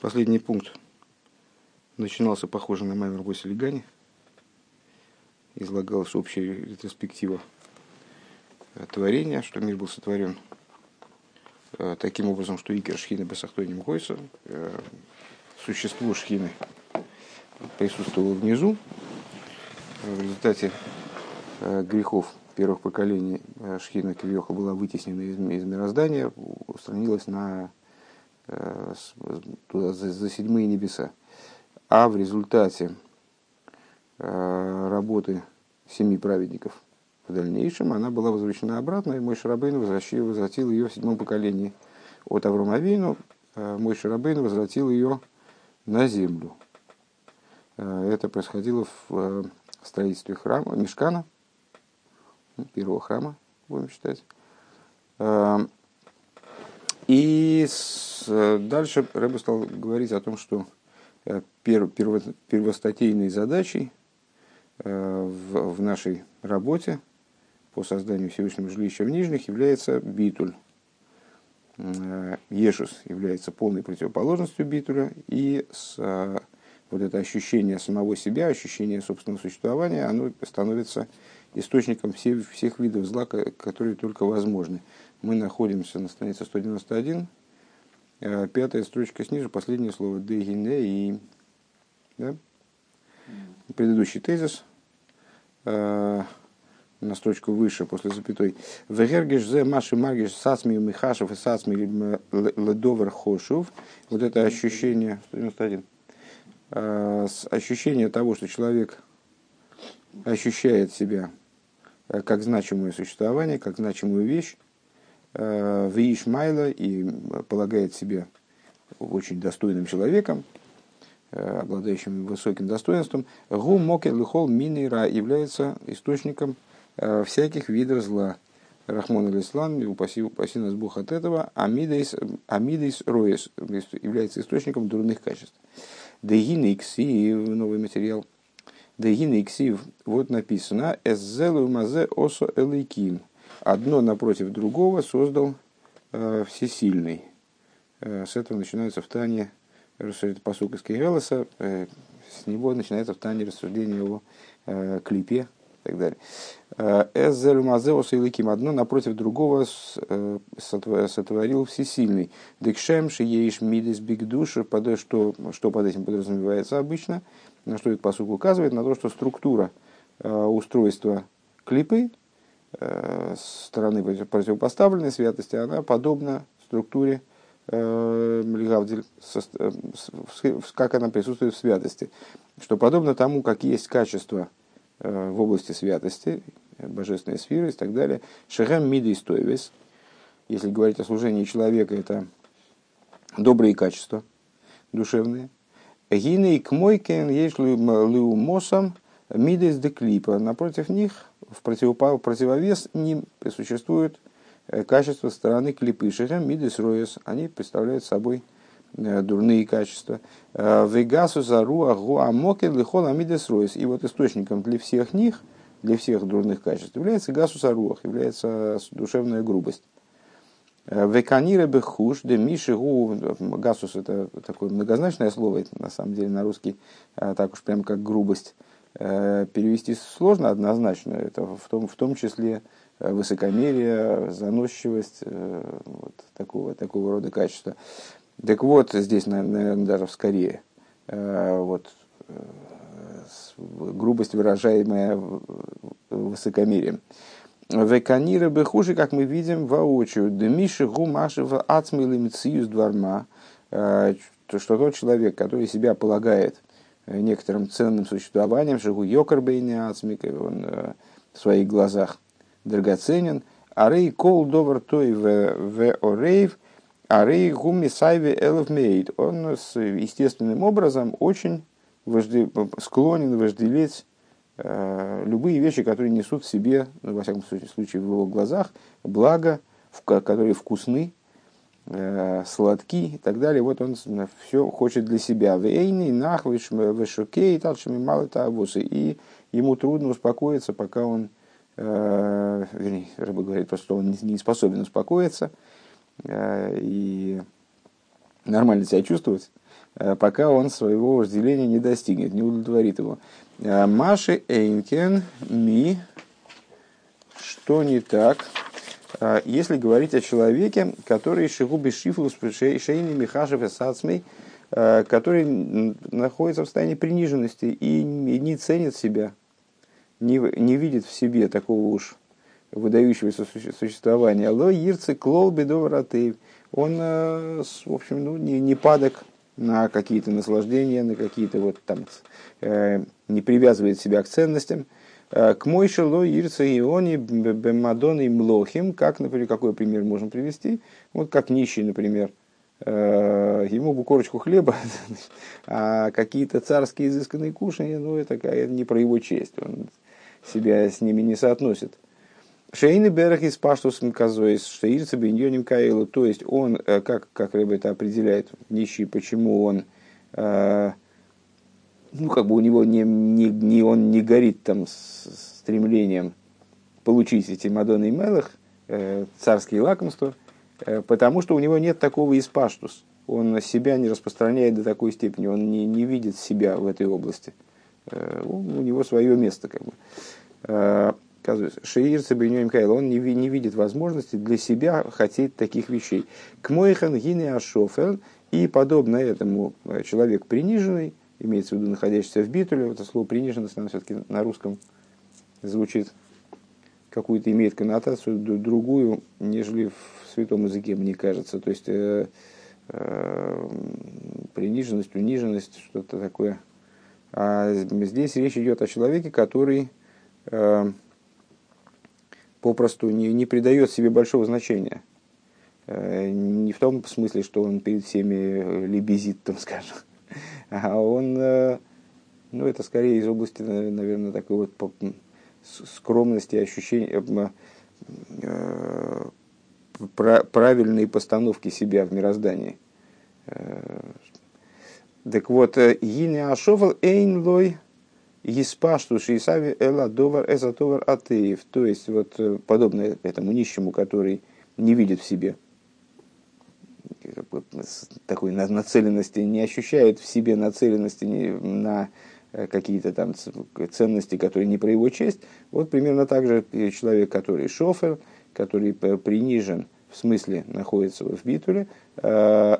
Последний пункт начинался похоже на Маймер Боси Гани. Излагалась общая ретроспектива творения, что мир был сотворен э, таким образом, что Икер Шхины Бесахтойним Гойса, э, существо Шхины присутствовало внизу. В результате э, грехов первых поколений Шхина Кивьоха была вытеснена из, из мироздания, устранилась на, туда, за, за седьмые небеса. А в результате работы семи праведников в дальнейшем она была возвращена обратно, и мой Шарабейн возвратил ее в седьмом поколении. От Авромавину э, мой Шарабейн возвратил ее на землю. Э, это происходило в э, строительстве храма, Мешкана, ну, первого храма, будем считать. И дальше Рэба стал говорить о том, что первостатейной задачей в нашей работе – по созданию Всевышнего жилища в Нижних является битуль. Э, Ешус является полной противоположностью битуля, и с, э, вот это ощущение самого себя, ощущение собственного существования, оно становится источником всех, всех видов зла, которые только возможны. Мы находимся на странице 191, э, пятая строчка снизу, последнее слово. «дегине» и да? предыдущий тезис. На строчку выше, после запятой. Вегергиш зе маши магиш сасми михашев и сасми ледовер хошув. Вот это ощущение, 191, а, ощущение того, что человек ощущает себя э, как значимое существование, как значимую вещь, э, в Ишмайла и полагает себя очень достойным человеком, э, обладающим высоким достоинством, гу мокер лихол минера является источником Э, всяких видов зла. Рахмон аль-Ислам, упаси, упаси нас Бог от этого, амидейс, амидейс роес является источником дурных качеств. Дегин иксив, новый материал. Дегин иксив, вот написано, эззелу мазе осо элейким. Одно напротив другого создал э, всесильный. Э, с этого начинается в Тане, это посук из Кейрелоса, э, с него начинается в Тане рассуждение о э, клипе, и так далее. Э, Эзель Мазеус и Ликим одно напротив другого э, сотворил всесильный. Декшем шиеиш мидис биг души, что, что под этим подразумевается обычно, на что этот посук указывает, на то, что структура э, устройства клипы стороны противопоставленной святости, она подобна структуре Лигавдель, как она присутствует в святости. Что подобно тому, как есть качество Э, в области святости, божественной сферы и так далее. Шехем мида и. Если говорить о служении человека, это добрые качества душевные. Гины и кмойкен есть лиумосом мидес де клипа. Напротив них, в противовес ним существует э, качество стороны клипы. Шехем мидес роес. Они представляют собой Э, дурные качества. Э, Вегасу зару агу амоке лихол амидес ройс. И вот источником для всех них, для всех дурных качеств, является гасус аруах, является душевная грубость. Веканира бехуш, де миши гу, гасус это такое многозначное слово, это на самом деле на русский так уж прям как грубость перевести сложно однозначно, это в том, в том числе высокомерие, заносчивость, вот такого, такого рода качества. Так вот, здесь, наверное, даже скорее, э, вот, э, грубость, выражаемая высокомерием. Веканира бы хуже, как мы видим воочию. Демиши гумашева ацмилимциюс дварма. Э, что тот человек, который себя полагает некоторым ценным существованием, шагу йокарбейни ацмик, он в своих глазах драгоценен. Арей кол довар той в орейв – Арей гуми сайви элов мейд. Он с естественным образом очень вожде, склонен вожделеть э, любые вещи, которые несут в себе, ну, во всяком случае, в его глазах, благо, которые вкусны, э, сладки и так далее. Вот он все хочет для себя. Вейни, нахвиш, вешукей, талшими мало тавусы. И ему трудно успокоиться, пока он, э, вернее, рыба говорит, просто он не способен успокоиться – Э, и нормально себя чувствовать, пока он своего вожделения не достигнет, не удовлетворит его. Маши Эйнкен Ми, что не так, если говорить о человеке, который Шигуби Шифлус Шейни Михашев Сацмей, который находится в состоянии приниженности и не ценит себя, не, не видит в себе такого уж выдающегося существования. Ло Ирцы Клол Бедовратей. Он, в общем, ну, не, не падок на какие-то наслаждения, на какие-то вот там, э, не привязывает себя к ценностям. К Мойше Ло Ирца Иони Бемадоны Млохим, как, например, какой пример можем привести? Вот как нищий, например, ему бы корочку хлеба, а какие-то царские изысканные кушания, ну, это, это не про его честь, он себя с ними не соотносит. Шейны берег из паштус казоис, что ирца беньоним каилу, то есть он, э, как, как рыба это определяет, нищий, почему он, э, ну, как бы у него не, не, не, он не горит там с стремлением получить эти Мадонны и Мелах, э, царские лакомства, э, потому что у него нет такого испаштус. Он себя не распространяет до такой степени, он не, не видит себя в этой области. Э, у него свое место, как бы. Э, Шеир Цабриньоим Кайл, он не, не видит возможности для себя хотеть таких вещей. К Мойхан Гине Ашофер, и подобно этому э, человек приниженный, имеется в виду находящийся в битуле, это слово приниженность, оно все-таки на русском звучит какую-то имеет коннотацию другую, нежели в святом языке, мне кажется. То есть э, э, приниженность, униженность, что-то такое. А здесь речь идет о человеке, который э, попросту не, не придает себе большого значения. Э, не в том смысле, что он перед всеми лебезит, там, скажем, а он, э, ну, это скорее из области, наверное, такой вот скромности, ощущения, э, правильной постановки себя в мироздании. Так вот, Гине Ашовал Эйн Лой Еспашту Шисави Эла Довар Эзатовар Атеев. То есть, вот э, подобно этому нищему, который не видит в себе такой нацеленности, не ощущает в себе нацеленности на э, какие-то там ценности, которые не про его честь. Вот примерно так же человек, который шофер, который принижен, в смысле находится в битуле, э,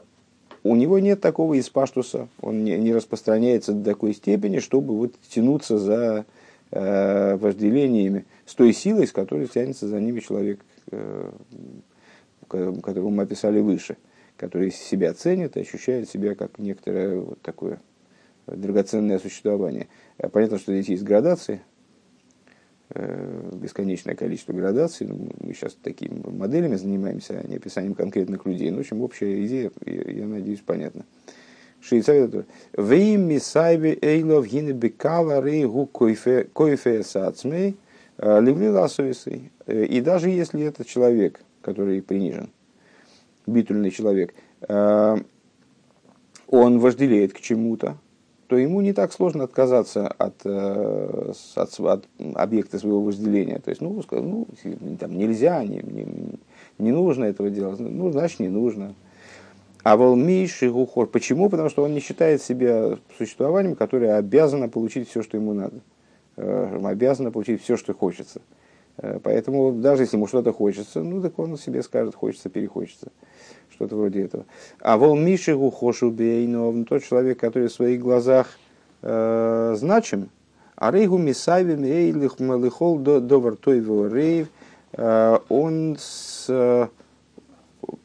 у него нет такого испаштуса, он не, распространяется до такой степени, чтобы вот тянуться за э, вожделениями с той силой, с которой тянется за ними человек, э, которого мы описали выше, который себя ценит и ощущает себя как некоторое вот такое драгоценное существование. Понятно, что здесь есть градации, Э, бесконечное количество градаций. Ну, мы сейчас такими моделями занимаемся, а не описанием конкретных людей. Ну, в общем, общая идея, я надеюсь, понятна. Сацмей э. Э, и даже если это человек, который принижен, битульный человек, он вожделеет к чему-то, то ему не так сложно отказаться от, э, от, от объекта своего вожделения. То есть, ну, ну там нельзя, не, не, не нужно этого делать, ну, значит, не нужно. А волмейший гухор. Почему? Потому что он не считает себя существованием, которое обязано получить все, что ему надо. Э, обязано получить все, что хочется. Э, поэтому даже если ему что-то хочется, ну так он себе скажет, хочется, перехочется. Что-то вроде этого. А вол Мишигу Хошу Бейнов, тот человек, который в своих глазах э, значим, а Рейгу Мисайвим Эйлих Малихол Довар Тойву Рейв, э, он с, э,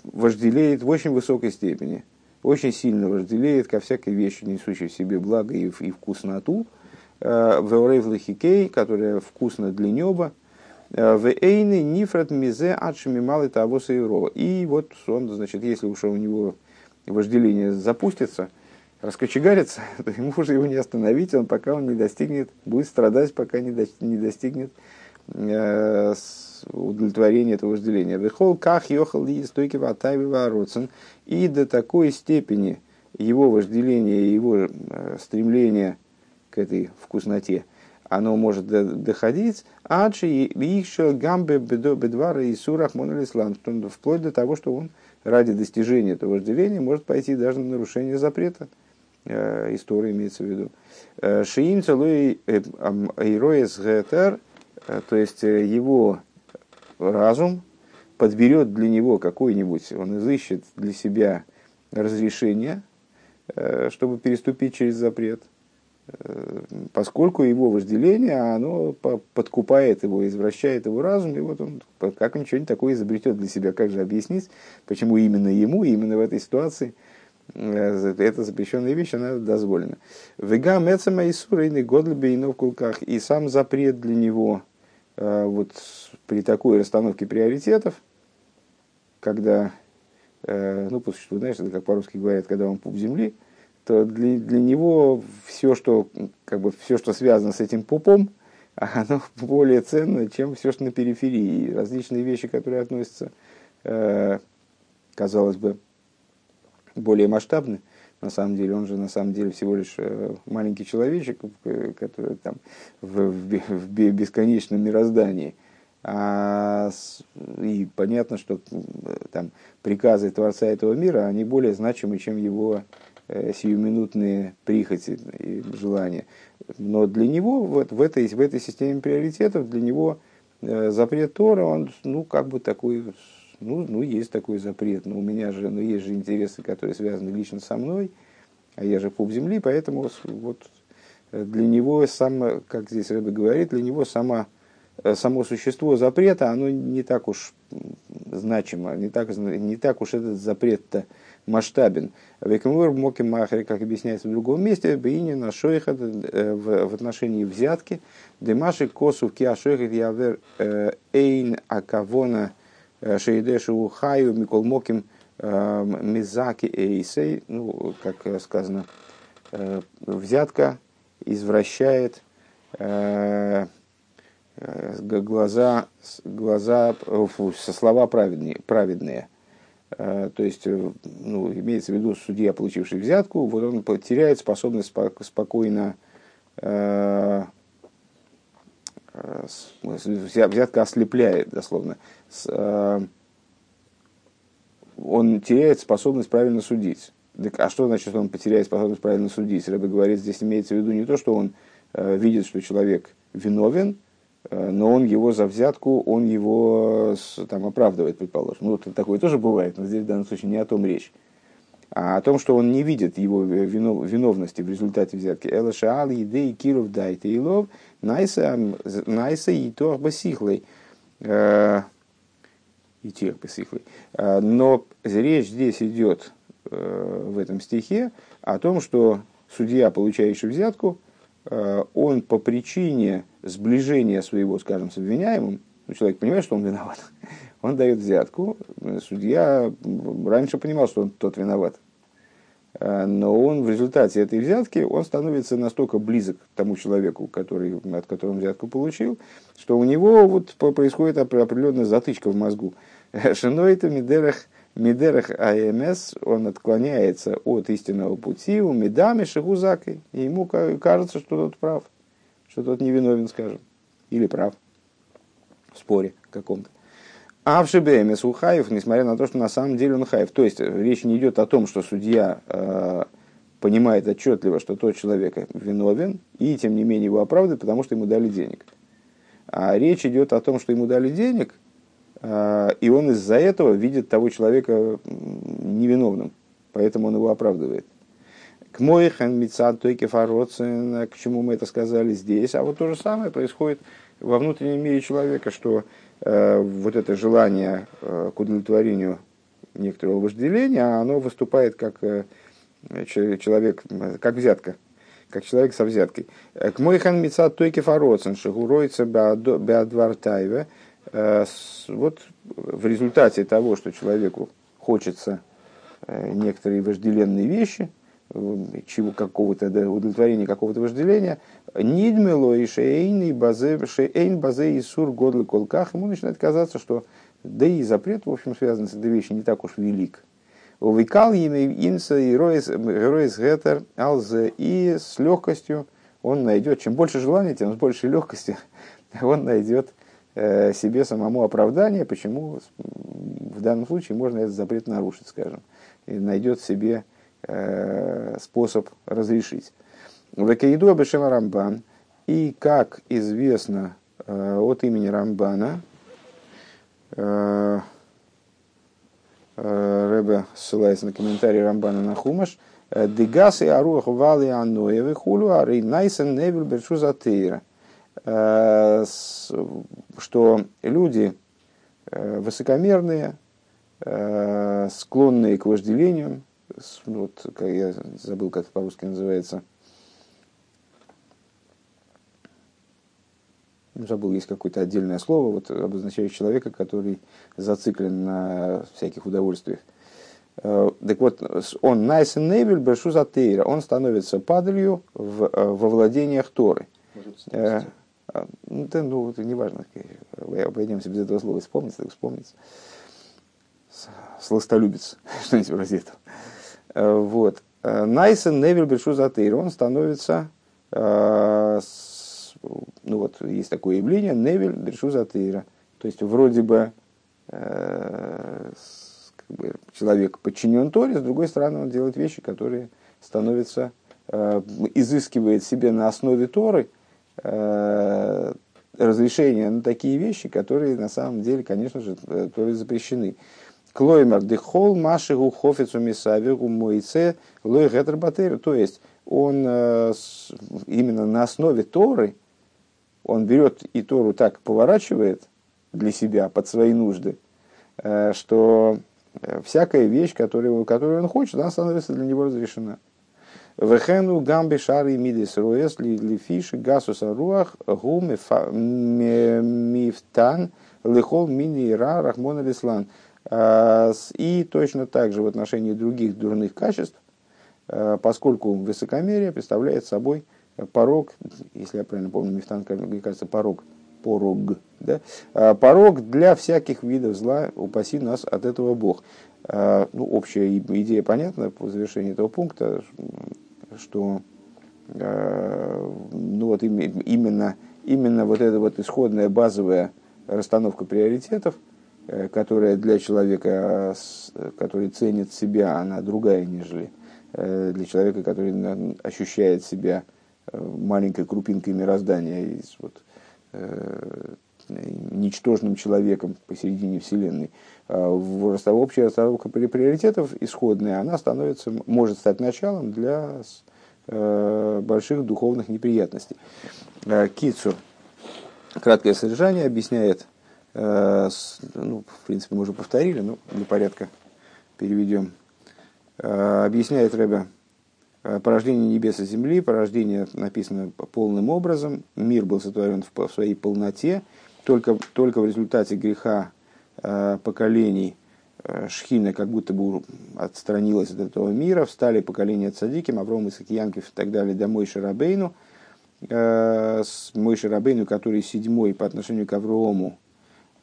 вожделеет в очень высокой степени, очень сильно вожделеет ко всякой вещи, несущей в себе благо и, и вкусноту, э, в Рейв Лахикей, которая вкусна для неба, в эйны нифрат мизе адшими малый того И вот он, значит, если уж у него вожделение запустится, раскочегарится, то ему уже его не остановить, он пока он не достигнет, будет страдать, пока не, достигнет э, удовлетворения этого вожделения. Вехол ках йохал и стойки ватайви вороцен. И до такой степени его вожделение, его э, стремление к этой вкусноте – оно может доходить, адши еще гамбе бедвара и сурах монолислам, вплоть до того, что он ради достижения этого вожделения может пойти даже на нарушение запрета, история имеется в виду. Шиим целуй Ироес Гетер, то есть его разум подберет для него какой-нибудь, он изыщет для себя разрешение, чтобы переступить через запрет, поскольку его вожделение, оно подкупает его, извращает его разум, и вот он как ничего не такое изобретет для себя. Как же объяснить, почему именно ему, именно в этой ситуации – Э, эта запрещенная вещь, она дозволена. Вега мецама и сурейный годлбе и в кулках. И сам запрет для него э, вот при такой расстановке приоритетов, когда, э, ну, по существу, знаешь, это как по-русски говорят, когда он пуп земли, для, для него все, что, как бы, все, что связано с этим пупом, оно более ценно, чем все, что на периферии. Различные вещи, которые относятся, казалось бы, более масштабны. На самом деле, он же на самом деле всего лишь э, маленький человечек, который там в, в, в бесконечном мироздании. А, и понятно, что там приказы Творца этого мира, они более значимы, чем его э, сиюминутные прихоти и желания. Но для него вот в, этой, в этой системе приоритетов, для него э, запрет Тора, он ну, как бы такой ну, ну, есть такой запрет, но у меня же, ну, есть же интересы, которые связаны лично со мной, а я же пуп земли, поэтому вот э, для него сам, как здесь Рэбе говорит, для него сама, э, само существо запрета, оно не так уж значимо, не так, не так уж этот запрет-то масштабен. Векамур Моки Махари, как объясняется в другом месте, Бейни на Шойха э, в отношении взятки, Демаши Косу Киа Шойха Явер Эйн Акавона Э, Шейдешу Хаю Микол Моким э, Мизаки Эйсей, ну, как сказано, э, взятка извращает глаза, глаза фу, слова праведные, праведные. То есть, ну, имеется в виду судья, получивший взятку, вот он теряет способность спокойно взятка ослепляет, дословно. Э, он теряет способность правильно судить. А что значит, он потеряет способность правильно судить? Рэбе говорит, здесь имеется в виду не то, что он э, видит, что человек виновен, э, но он его за взятку, он его там, оправдывает, предположим. Ну, вот такое тоже бывает, но здесь в данном случае не о том речь. А о том, что он не видит его виновности в результате взятки. Элашаал, идей, киров, дайте и лов, найса, и то басихлый и тех посыхлый. А, но речь здесь идет э, в этом стихе о том, что судья, получающий взятку, э, он по причине сближения своего, скажем, с обвиняемым, ну, человек понимает, что он виноват, он дает взятку, судья раньше понимал, что он тот виноват, а, но он в результате этой взятки, он становится настолько близок к тому человеку, который, от которого он взятку получил, что у него вот происходит определенная затычка в мозгу. Шинойта Мидерах Мидерах АМС, он отклоняется от истинного пути, у Медами Шигузакой, и ему кажется, что тот прав, что тот невиновен, скажем, или прав в споре каком-то. А в ШБМС у Хаев, несмотря на то, что на самом деле он Хаев. То есть речь не идет о том, что судья э, понимает отчетливо, что тот человек виновен, и тем не менее его оправдывает, потому что ему дали денег. А речь идет о том, что ему дали денег, э, и он из-за этого видит того человека невиновным, поэтому он его оправдывает. К моихан мицад тойке к чему мы это сказали здесь. А вот то же самое происходит во внутреннем мире человека, что Э, вот это желание э, к удовлетворению некоторого вожделения, оно выступает как э, человек, как взятка, как человек со взяткой. К мойхан мица тойки фароцен шагуроится беадвартаеве. Вот в результате того, что человеку хочется некоторые вожделенные вещи, чего какого-то удовлетворения какого-то вожделения, нидмело и шейн базе шейн базе и сур годлы колках, ему начинает казаться, что да и запрет, в общем, связан с этой вещью, не так уж велик. Увекал ими инса и роис гетер алзе, и с легкостью он найдет, чем больше желания, тем с большей легкостью он найдет э, себе самому оправдание, почему в данном случае можно этот запрет нарушить, скажем, и найдет себе Э, способ разрешить. Векаиду Абешема Рамбан, и как известно от имени Рамбана, Рэбе ссылается на комментарий Рамбана на Хумаш, Дегас и Аруах Вали Аноевы Хулю Ари Найсен Невель Бершузатейра. Что люди высокомерные, склонные к вожделениям, вот, я забыл, как это по-русски называется, забыл, есть какое-то отдельное слово, вот, обозначающее человека, который зациклен на всяких удовольствиях. Э, так вот, он Найсен Невель Бершу Затейра, он становится падалью в, э, во владениях Торы. Э, ну, это, ну, это не важно, обойдемся без этого слова, вспомнится, так вспомнится. Сластолюбец, что-нибудь вроде этого. Вот. Найсен Невель Бершу Затейра, он становится ну вот есть такое явление, Невель Бершузатейра. То есть вроде бы, как бы человек подчинен Торе, с другой стороны он делает вещи, которые становятся, изыскивает себе на основе Торы э, разрешения на такие вещи, которые на самом деле, конечно же, э, Торы запрещены. Клоймер дехол машигу хофицу мисавигу мойце лой гетер То есть он э, именно на основе Торы, он берет и Тору так поворачивает для себя, под свои нужды, что всякая вещь, которую, которую он хочет, она становится для него разрешена. Вехену гамби шары мидис роес ли фиши гасуса руах гу мифтан лихол мини ра рахмон алислан. Э, и точно так же в отношении других дурных качеств, поскольку высокомерие представляет собой – порог, если я правильно помню, Мифтан, мне кажется, порог, порог, да? А, порог для всяких видов зла, упаси нас от этого Бог. А, ну, общая идея понятна по завершении этого пункта, что а, ну, вот именно, именно вот эта вот исходная базовая расстановка приоритетов, э, которая для человека, который ценит себя, она другая, нежели э, для человека, который ощущает себя маленькой крупинкой мироздания, вот, э, ничтожным человеком посередине Вселенной. А общая расстановка приоритетов исходная, она становится, может стать началом для э, больших духовных неприятностей. Э, Кицу, краткое содержание, объясняет, э, ну, в принципе, мы уже повторили, но для порядка переведем. Э, объясняет Рэбе, Э, порождение небес и земли, порождение написано полным образом, мир был сотворен в своей полноте, только, только в результате греха э, поколений э, Шхина как будто бы отстранилась от этого мира, встали поколения Цадиким, Авром, Исаак, Янкев и так далее, домой Шарабейну, с Мой Шарабейну, который седьмой по отношению к Аврому,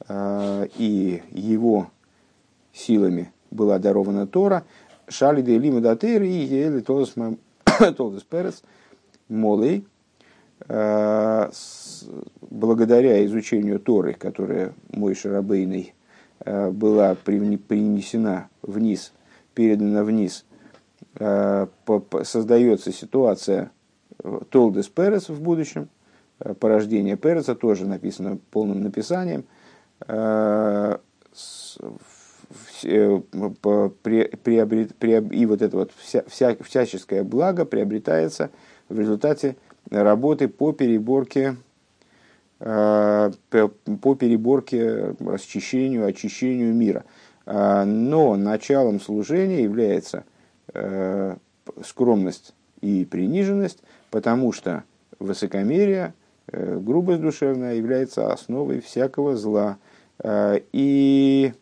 и его силами была дарована Тора, Шали де лима датыр и ели толдес перец молей, э, благодаря изучению Торы, которая мой Шарабейный э, была принесена вниз, передана вниз, э, создается ситуация Толдес Перес в будущем, порождение Переца тоже написано полным написанием, Э, приобрет, и вот это вот вся, вся, всяческое благо приобретается в результате работы по переборке э, по переборке, расчищению, очищению мира. А, но началом служения является э, скромность и приниженность, потому что высокомерие, грубость душевная является основой всякого зла. И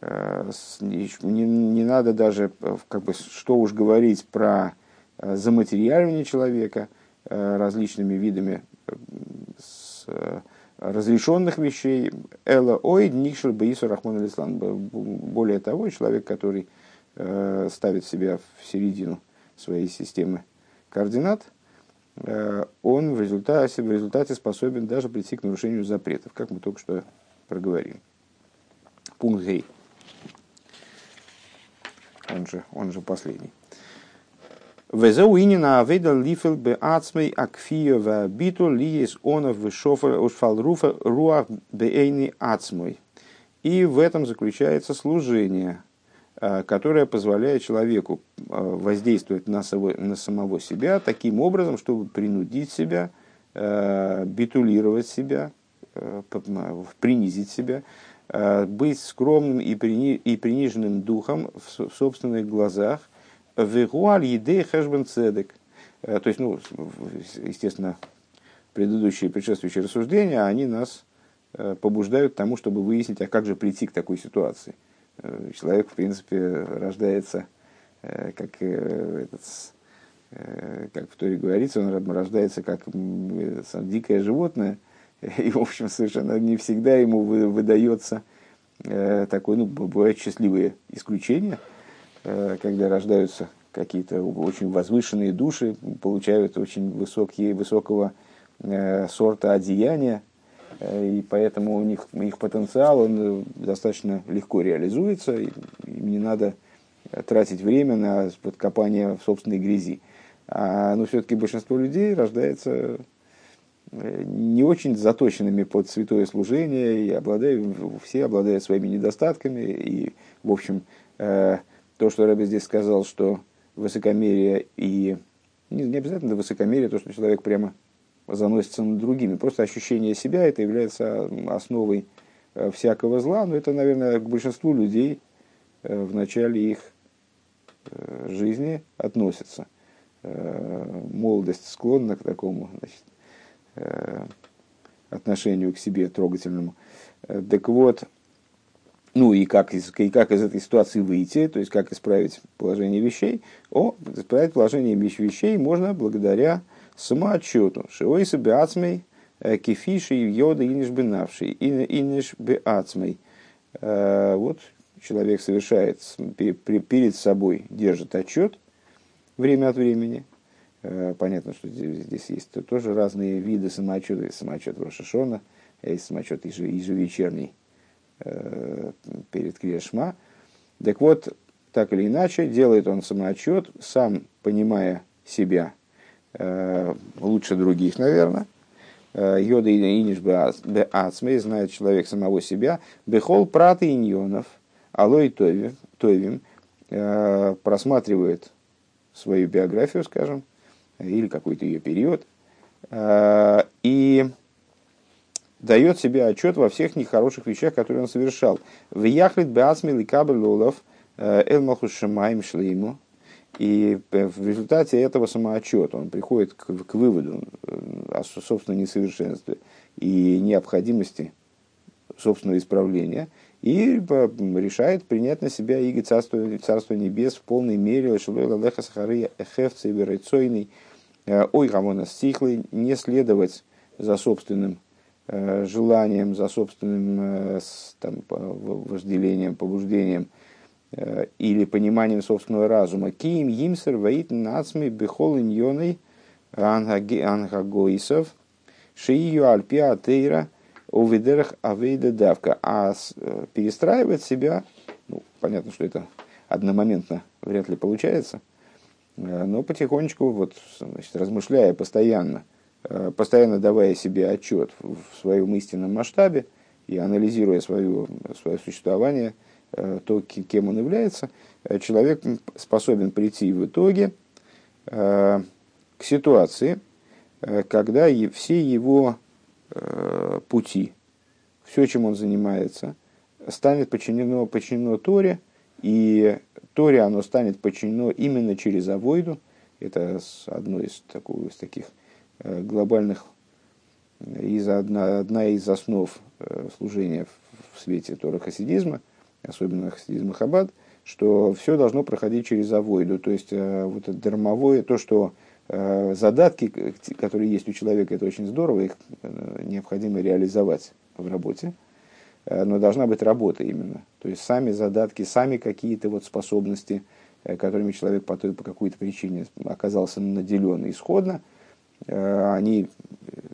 Э, не, надо даже, э, как бы, что уж говорить про э, заматериальивание человека различными видами разрешенных вещей. Эла ой никшел бейсу рахмон алислан. Более того, человек, который ставит себя в середину своей системы координат, он в результате, в результате способен даже прийти к нарушению запретов, как мы только что проговорили. Пункт Гей он же, он же последний. Везеуинина авейда лифел бе ацмей акфия ва биту лиес онов вышофер ушфал руфа руах бейни ацмой. И в этом заключается служение, э, которое позволяет человеку э, воздействовать на, на самого себя таким образом, чтобы принудить себя, э, битулировать себя, принизить себя, быть скромным и приниженным духом в собственных глазах – Вегуаль едей хэшбен цедек. Э, то есть, ну, естественно, предыдущие предшествующие рассуждения, они нас э, побуждают к тому, чтобы выяснить, а как же прийти к такой ситуации. Э, человек, в принципе, рождается, как, этот, как в Торе говорится, он рождается как дикое животное, и, в общем, совершенно не всегда ему выдается такое, ну, бывают счастливые исключения – когда рождаются какие-то очень возвышенные души, получают очень высокие, высокого э, сорта одеяния, э, и поэтому у них их потенциал он достаточно легко реализуется, им не надо тратить время на подкопание в собственной грязи. А, но все-таки большинство людей рождается не очень заточенными под святое служение, и обладают, все обладают своими недостатками, и, в общем, то, что Рэбби здесь сказал, что высокомерие и... Не, не обязательно высокомерие, то, что человек прямо заносится над другими. Просто ощущение себя, это является основой э, всякого зла, но это, наверное, к большинству людей э, в начале их э, жизни относится. Молодость склонна к такому значит, отношению к себе трогательному. Так вот, ну и как, из, и как из этой ситуации выйти, то есть как исправить положение вещей. О, исправить положение вещей можно благодаря самоотчету. Шиойса беацмей э, кефиши йода иниш бенавший, иниш беацмей. Э, вот человек совершает перед собой, держит отчет время от времени. Э, понятно, что здесь есть тоже разные виды самоотчета. Есть самоотчет Рошашона, есть самоотчет ежевечерний перед Крешма. Так вот, так или иначе, делает он самоотчет, сам понимая себя э, лучше других, наверное. Э, Йода и иниш бе ацмей, знает человек самого себя. Бехол праты иньонов, алой товим, просматривает свою биографию, скажем, или какой-то ее период, и дает себе отчет во всех нехороших вещах, которые он совершал. В яхлит беасмил и кабелолов э, элмаху шамаем шлейму. И в результате этого самоотчета он приходит к, к выводу э, о собственном несовершенстве и необходимости собственного исправления и решает принять на себя иго царства, царства небес в полной мере, э, ой, гамона стихлый, не следовать за собственным Э, желанием, за собственным э, там, вожделением, побуждением э, или пониманием собственного разума. Киим имсер ваит нацми бехол иньоной ангагоисов шиию альпиа тейра увидерах авейда давка. А перестраивать себя, ну, понятно, что это одномоментно вряд ли получается, но потихонечку, вот, значит, размышляя постоянно – Э, постоянно давая себе отчет в своем истинном масштабе и анализируя свое, свое существование, э, то, кем он является, э, человек способен прийти в итоге к ситуации, когда все его пути, все, чем он занимается, станет подчинено, подчинено Торе, и Торе оно станет подчинено именно через авойду. Это одно из, такого, из таких Э, глобальных, из, одна, одна из основ э, служения в свете Тора хасидизма, особенно хасидизма Хаббат, что все должно проходить через авойду, то есть э, вот это дармовое, то, что задатки, которые есть у человека, это очень здорово, их необходимо реализовать в работе, но должна быть работа именно. То есть сами задатки, сами какие-то вот способности, которыми человек по, той, по какой-то причине оказался наделен исходно – Э, они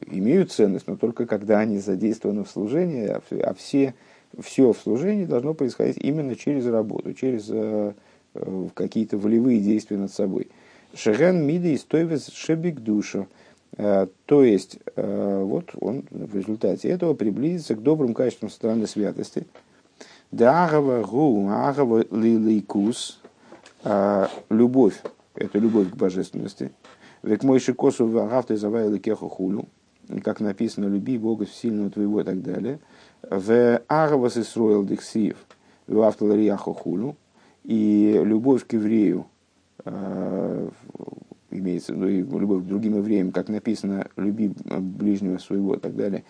имеют ценность, но только когда они задействованы в служении, а все, все в служении должно происходить именно через работу, через э, э, какие-то волевые действия над собой. Шеген миды истойвес шебик душу. То есть, вот он в результате этого приблизится к добрым качествам стороны святости. Дагава гу, агава лилейкус, любовь, это любовь к божественности. Век мой шикосу вагавты завайли кеху хулю, как написано, люби Бога сильного твоего и так далее. В агавас исроил диксиев, в автоларияху хулю, и любовь к еврею, э, имеется ну, и любовь к другим евреям, как написано, люби ближнего своего и так далее.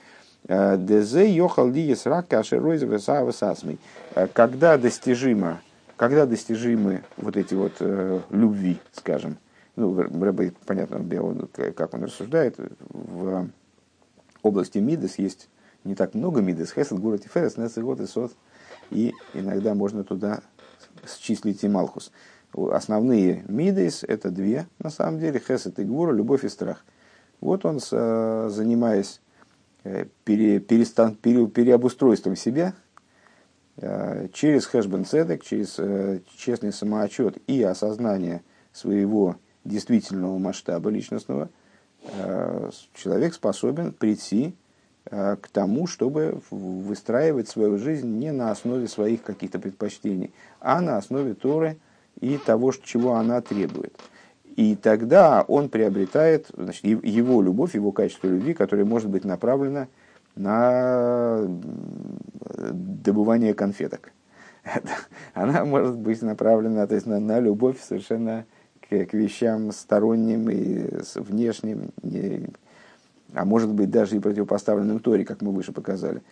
Э, Дезе йохал диес рака сасмей. Э, когда достижимо, когда достижимы вот эти вот любви, скажем, ну, Рэбе, понятно, как он рассуждает, в области Мидес есть не так много Мидес, Хесед, Гурат и Ферес, Несегот и Сот, и иногда можно туда счислить и Малхус. Основные Мидес – это две, на самом деле, Хесед и Гура, любовь и страх. Вот он, занимаясь э, пере, перестан, пере, переобустройством себя, э, через хэшбен цедек, через э, честный самоотчет и осознание своего действительного масштаба личностного, э, человек способен прийти э, к тому, чтобы выстраивать свою жизнь не на основе своих каких-то предпочтений, а на основе Торы и того, чего она требует. И тогда он приобретает значит, его любовь, его качество любви, которое может быть направлено на добывание конфеток. Она может быть направлена то есть, на, на любовь совершенно к, вещам сторонним и внешним, не, а может быть даже и противопоставленным Торе, как мы выше показали.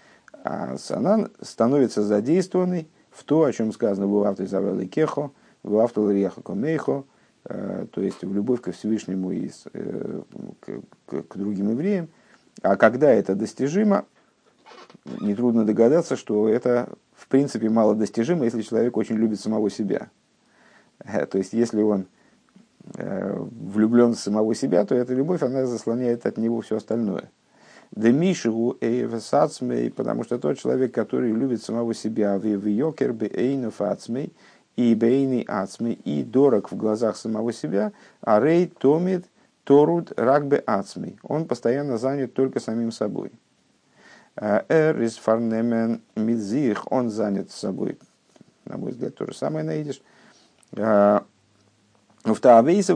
А она становится задействованной в то, о чем сказано в Авто Изавелли Кехо, в Авто Лариахо Комейхо, э, то есть в любовь ко Всевышнему и э, к, к, к другим евреям. А когда это достижимо, нетрудно догадаться, что это в принципе мало достижимо, если человек очень любит самого себя. Э, то есть если он влюблен в самого себя, то эта любовь, она заслоняет от него все остальное. Демишеву эйвесацмей, потому что тот человек, который любит самого себя, в йокер бейнов ацмей, и бейни ацмей, и дорог в глазах самого себя, а рей томит торуд рагбе ацмей. Он постоянно занят только самим собой. Эр из фарнемен мидзих, он занят собой. На мой взгляд, то же самое найдешь в Таавейсе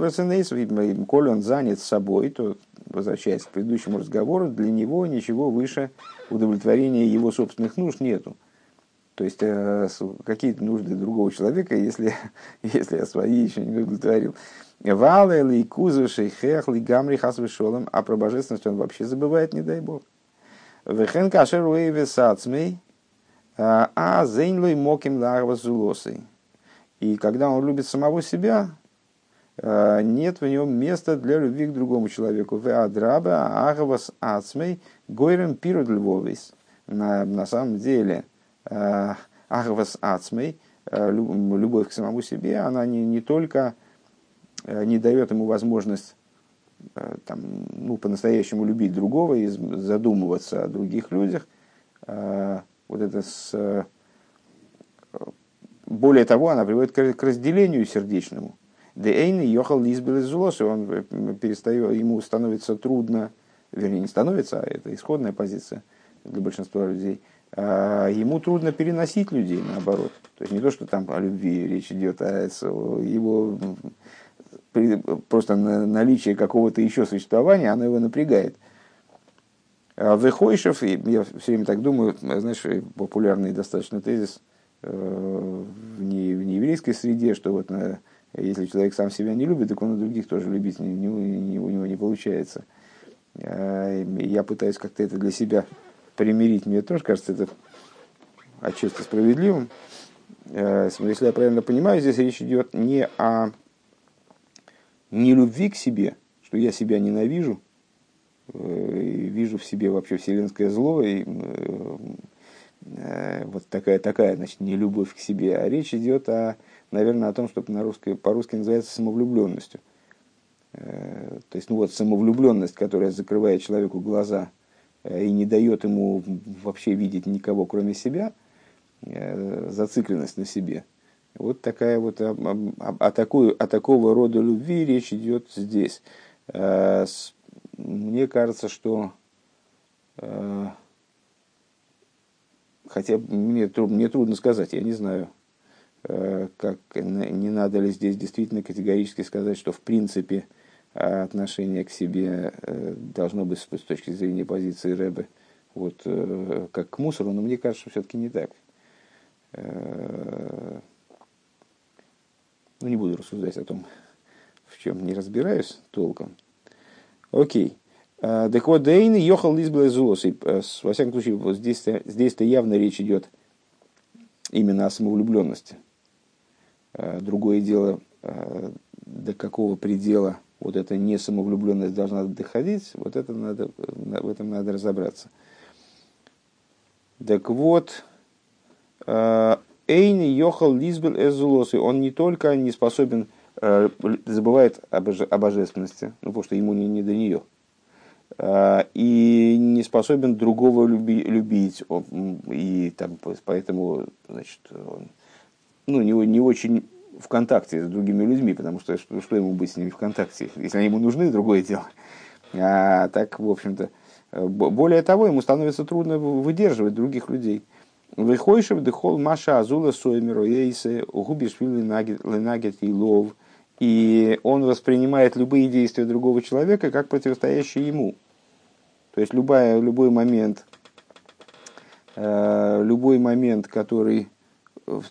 коли он занят собой, то, возвращаясь к предыдущему разговору, для него ничего выше удовлетворения его собственных нужд нету. То есть, э, какие-то нужды другого человека, если, если я свои еще не удовлетворил. Вале ли кузу шейхех ли гамри хасвешолом, а про божественность он вообще забывает, не дай бог. Вехен кашер уэйве сацмей, а зейнлой моким ларва зулосой. И когда он любит самого себя, Э, нет в нем места для любви к другому человеку. В адраба агавас ацмей гойрем пирод львовис. На, на самом деле э, агавас ацмей, э, любовь к самому себе, она не, не только не дает ему возможность там, ну, по-настоящему любить другого и задумываться о других людях. Вот это с... Более того, она приводит к разделению сердечному Дейн ехал Лизбел из Зулоса, он э, перестает, ему становится трудно, вернее, не становится, а это исходная позиция для большинства людей, а ему трудно переносить людей, наоборот. То есть не то, что там о любви речь идет, а его просто наличие какого-то еще существования, оно его напрягает. А Вехойшев, я все время так думаю, знаешь, популярный достаточно тезис э, в, не, в нееврейской среде, что вот на если человек сам себя не любит, так он и других тоже любить не, не, не, у него не получается. А, я пытаюсь как-то это для себя примирить. Мне тоже кажется это отчасти справедливым. А, если я правильно понимаю, здесь речь идет не о не любви к себе, что я себя ненавижу, э, вижу в себе вообще вселенское зло, и э, э, вот такая, такая, значит, не любовь к себе, а речь идет о наверное, о том, что на русский, по-русски называется самовлюбленностью. Э, то есть, ну вот, самовлюбленность, которая закрывает человеку глаза э, и не дает ему вообще видеть никого, кроме себя, э, зацикленность на себе. Вот такая вот о, о, о, такой, о такого рода любви речь идет здесь. Мне кажется, что хотя мне, мне трудно сказать, я не знаю, как не надо ли здесь действительно категорически сказать, что в принципе отношение к себе должно быть с точки зрения позиции Рэбе вот, как к мусору, но мне кажется, все-таки не так. Ну, не буду рассуждать о том, в чем не разбираюсь толком. Окей. Так вот, Дейн ехал Лизбла э, Во всяком случае, здесь-то, здесь-то явно речь идет именно о самовлюбленности. А, другое дело, а, до какого предела вот эта несамовлюбленность должна доходить, вот это надо, в этом надо разобраться. Так вот, Эйн Йохал Лизбел Эзулосы, он не только не способен, э, забывает о, божественности, ну, потому что ему не, не до нее, э, и не способен другого люби, любить, и там, поэтому, значит, он, ну, не, не очень в контакте с другими людьми, потому что что, что ему быть с ними в контакте, если они ему нужны, другое дело. А так, в общем-то, более того, ему становится трудно выдерживать других людей – Выхойшев дехол маша азула соймеру ейсе губишь ленагет и лов. И он воспринимает любые действия другого человека как противостоящие ему. То есть любая, любой момент, э, любой момент, который,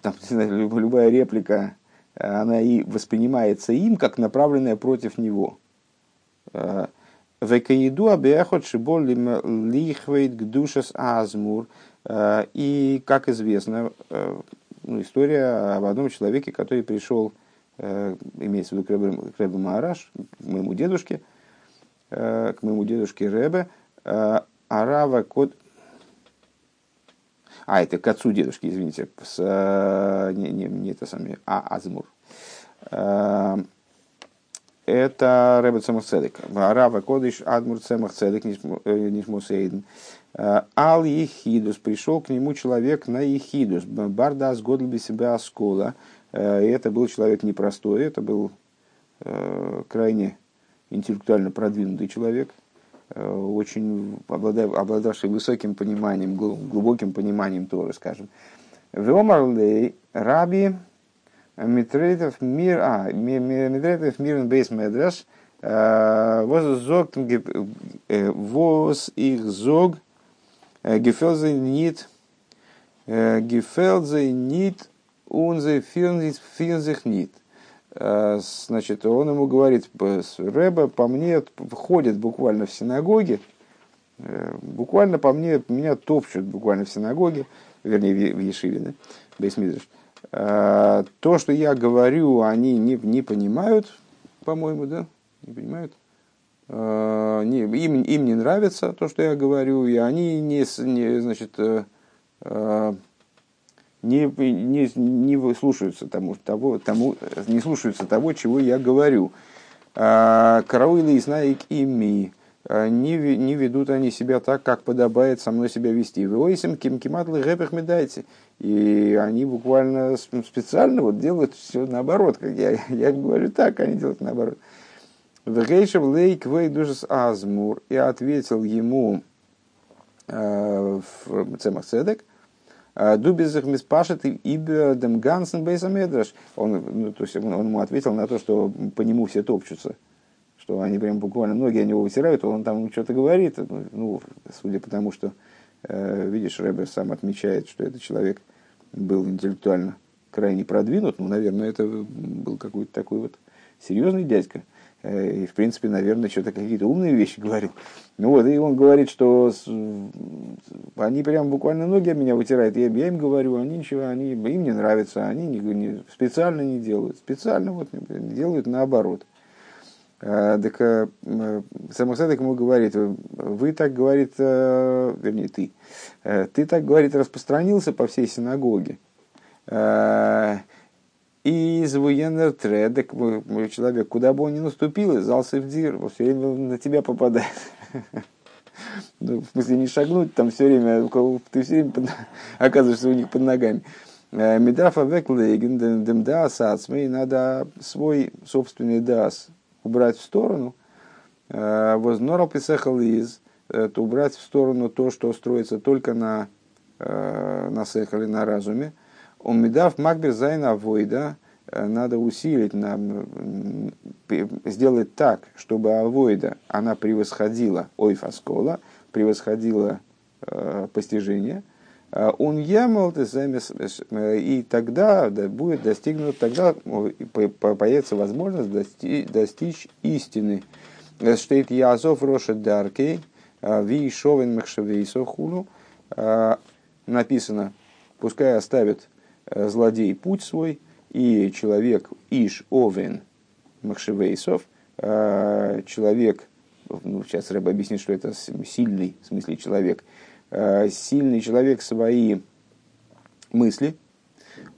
там, знаю, любая реплика, она и воспринимается им как направленная против него. Э, Векаиду абиахот шибол лихвейт гдушас азмур. Э, и, как известно, э, ну, история об одном человеке, который пришел, э, имеется в виду к Рэбе Маараш, к моему дедушке, к моему дедушке Рэбе, Арава Код... А, это к отцу дедушки, извините, с, не, не, не это самое, а Азмур. Это Рэбе Цемах Цедек. Арава Кодыш Адмур Цемах Цедек Нишмусейден. Ал Ехидус, пришел к нему человек на Ехидус, Бардас Годлби себя Аскола. Э, это был человек непростой, это был э, крайне интеллектуально продвинутый человек, э, очень обладавший высоким пониманием, глубоким пониманием Торы, скажем. Веомарлей Раби Митрейтов мир, а, Митрейтов мирен бейс медраш, воз зог, воз их зог, Гефелзе нит, Гефелзе нит, унзе финзих нит. Значит, он ему говорит, Рэба по мне ходит буквально в синагоге, буквально по мне, меня топчут буквально в синагоге, вернее, в Ешиве, да, Бейсмидриш. То, что я говорю, они не, не понимают, по-моему, да, не понимают. Э, не, им, им не нравится то, что я говорю, и они не, не значит, э, э, не, не, не слушаются тому, того, тому, не слушаются того, чего я говорю. Караулы и знаек ими. Не, не ведут они себя так, как подобает со мной себя вести. Вы ойсим ким киматлы гэпах медайте. И они буквально специально вот делают все наоборот. Как я, я говорю так, они делают наоборот. Вегейшев лейк вейдужес азмур. И ответил ему э, в Цемах Цедек, «Э, Дубизах миспашет и ибо дем гансен бейсамедраш. Он, ну, то есть он ему ответил на то, что по нему все топчутся. Что они прям буквально ноги о него вытирают, он там что-то говорит. Ну, ну, судя по тому, что, э, видишь, Рэбер сам отмечает, что этот человек был интеллектуально крайне продвинут. Ну, наверное, это был какой-то такой вот серьезный дядька. Э, и, в принципе, наверное, что-то какие-то умные вещи говорил. Ну вот, и он говорит, что они прям буквально ноги меня вытирают. Я, я им говорю, они ничего, они, им не нравится, они не, не, специально не делают. Специально вот делают наоборот. А, так а, Самосадок ему говорит, вы так, говорит, вернее, ты, ты так, говорит, распространился по всей синагоге. И из военного треда человек, куда бы он ни наступил, из Алсевдир, все время на тебя попадает. Ну, в смысле, не шагнуть, там все время, ты все время под, оказываешься у них под ногами. Медафа веклейген дем дас ацмей, надо свой собственный дас убрать в сторону. Вознорал писехал из, то убрать в сторону то, что строится только на, на сехале, на разуме. און מ'דארף מגביר זיין עבודה, надо усилить, нам, сделать так, чтобы עבודה, она превосходила אויף השכלה, превосходила э, постижение, און דעמאלט и тогда да, будет достигнут, тогда появится возможность достичь, достичь истины. Стоит יעזוב רשע דרכו, ואיש און מחשבותיו וכולו, написано, пускай оставит э, злодей путь свой, и человек Иш Овен Махшевейсов, э, человек, ну, сейчас Рэб объяснит, что это сильный, в смысле человек, э, сильный человек свои мысли,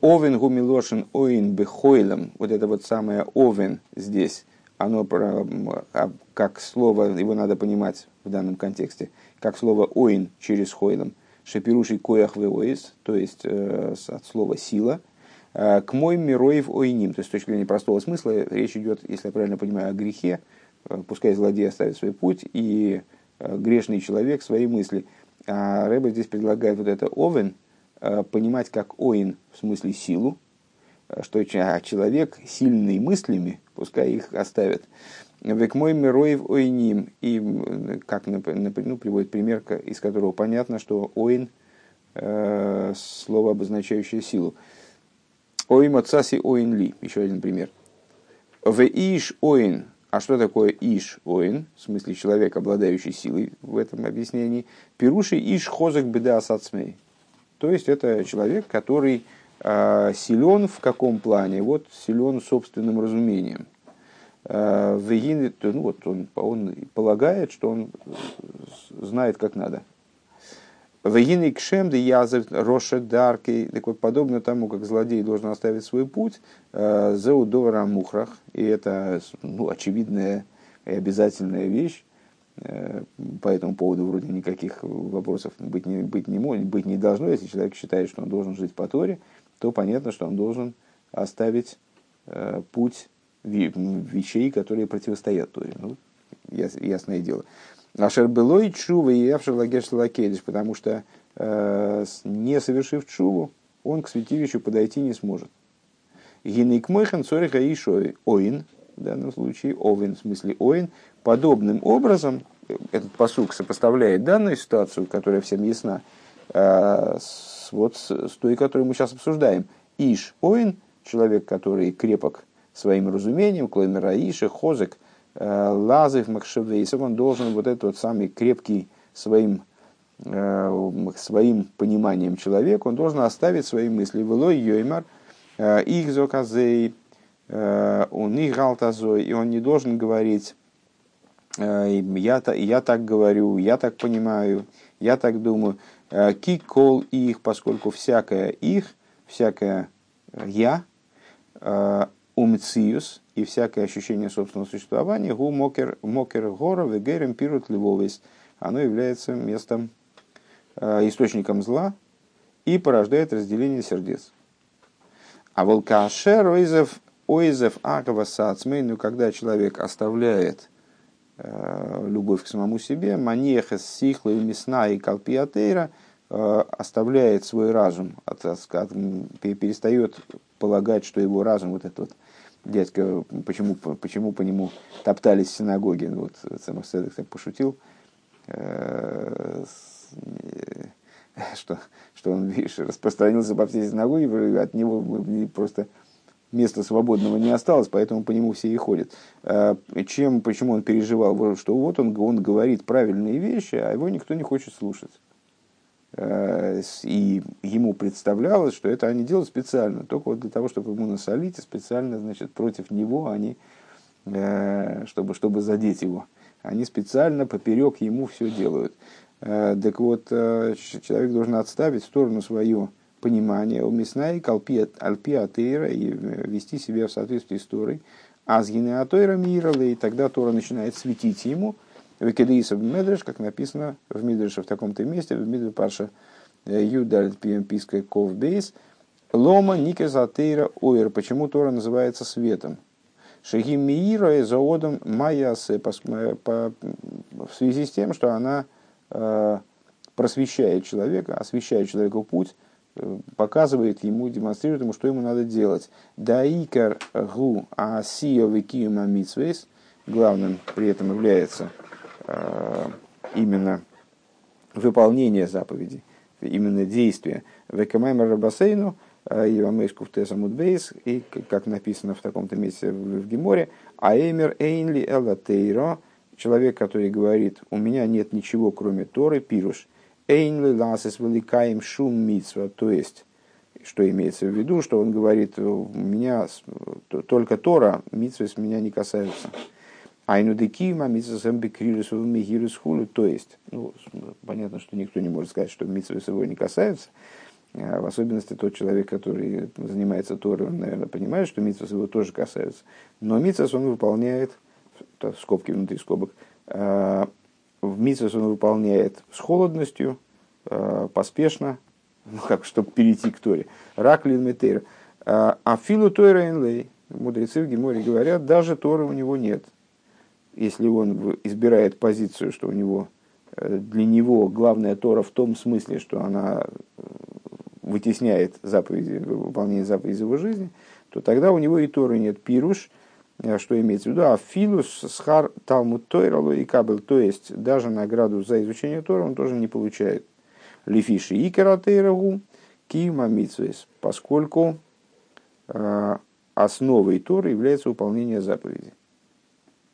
Овен гумилошин оин бехойлем, вот это вот самое овен здесь, оно а, как слово, его надо понимать в данном контексте, как слово оин через хойлем, шепируший коях веоис, то есть э, от слова сила – Э, к мой мироев ойним. То есть, с точки зрения простого смысла, речь идет, если я правильно понимаю, о грехе. Э, пускай злодей оставит свой путь, и грешный человек свои мысли. А Рэба здесь предлагает вот это овен понимать как оин, в смысле силу, что а человек сильный мыслями, пускай их оставит. Век мой мироев ойним. И как ну, приводит пример, из которого понятно, что оин слово, обозначающее силу. Оим отцаси оин ли. Еще один пример. В иш оин. А что такое иш оин? В смысле человек, обладающий силой в этом объяснении. Пируши иш хозак беда асацмей. То есть это человек, который э, силен в каком плане? Вот силен собственным разумением. Э, ну, вот он, он полагает, что он знает, как надо. Вегины кшем да язев роша дарки. Так вот, подобно тому, как злодей должен оставить свой путь, э, за удовара мухрах. И это ну, очевидная и обязательная вещь. Э, по этому поводу вроде никаких вопросов быть не, быть, не, быть не должно. Если человек считает, что он должен жить по Торе, то понятно, что он должен оставить э, путь вещей, которые противостоят Торе. Ну, ясное дело. Ашер было и чува, и авшер лагеш лакедиш, потому что э, не совершив чуву, он к святилищу подойти не сможет. Гинейк мойхан цориха ишой оин, в данном случае овен, в смысле оин, подобным образом, этот посук сопоставляет данную ситуацию, которая всем ясна, э, с, вот с, с той, которую мы сейчас обсуждаем. Иш оин, человек, который крепок своим разумением, клоймера Иша, хозек – Э, Лазов Махшевейсов, он должен вот этот вот самый крепкий своим, э, своим пониманием человек, он должен оставить свои мысли. Велой Йоймар, э, их зоказей, он их галтазой, и он не должен говорить, я, я так говорю, я так понимаю, я так думаю. Кикол их, поскольку всякое их, всякое я, умциус, и всякое ощущение собственного существования, гу мокер, мокер гора вегерем пирут ливовис, оно является местом, э, источником зла и порождает разделение сердец. А волкашер ойзев ойзев акова сацмейну, когда человек оставляет э, любовь к самому себе, манехес сихла и мясна и калпиатейра, э, оставляет свой разум, от, от, перестает полагать, что его разум, вот этот вот дядька, почему, почему по нему топтались в синагоге. Ну, вот Цемах Седек так пошутил, э, что, что он, видишь, распространился по всей синагоге, от него просто места свободного не осталось, поэтому по нему все и ходят. Э, чем, почему он переживал? Что вот он, он говорит правильные вещи, а его никто не хочет слушать. Э, и ему представлялось, что это они делают специально, только вот для того, чтобы ему насолить, и специально, значит, против него они, э, чтобы, чтобы задеть его. Они специально поперек ему все делают. Э, так вот, человек должен отставить в сторону свое понимание, умесна и альпиатейра, и вести себя в соответствии с Торой. А с генеатойра мира, и тогда Тора начинает светить ему – Викедиса в Медреш, как написано в Мидреше в таком-то месте, в Мидреше Парша э, Юдаль Писка Ков Бейс, Лома Никезатейра Ойр. Почему Тора называется светом? Шагим Миира и Заодом Майясе в связи с тем, что она э, просвещает человека, освещает человеку путь, э, показывает ему, демонстрирует ему, что ему надо делать. Даикар гу асио викиума митсвейс, главным при этом является э, именно выполнение заповедей, именно действие. Векамаймер Рабасейну – Ивамейшку в Тесамудбейс, и как написано в таком-то месте в Геморе, Аэмер Эйнли Элатейро, человек, который говорит, у меня нет ничего, кроме Торы, пируш, Эйнли Ласис Великаем Шум Митсва, то есть, что имеется в виду, что он говорит, у меня только Тора, Митсвес меня не касаются. Айну декима митсвесом бекрирус мигирус хулю, то есть, ну, понятно, что никто не может сказать, что митсвес его не касаются, а в особенности тот человек, который занимается Торой, он, наверное, понимает, что митсвас его тоже касаются. Но митсвас он выполняет, скобки внутри скобок, а, в митсвас он выполняет с холодностью, а, поспешно, ну, как, чтобы перейти к Торе. Раклин метейр. А филу Тойра мудрецы в Геморе говорят, даже Торы у него нет. Если он избирает позицию, что у него э, для него главная Тора в том смысле, что она э, вытесняет заповеди, выполнение заповедей его жизни, то тогда у него и Торы нет. Пируш, э, что имеется в виду, а филус схар талмуд тойралу и кабел, то есть даже награду за изучение Тора он тоже не получает. Лифиши и каратейрагу кима митсвейс, поскольку основой Торы является выполнение заповедей.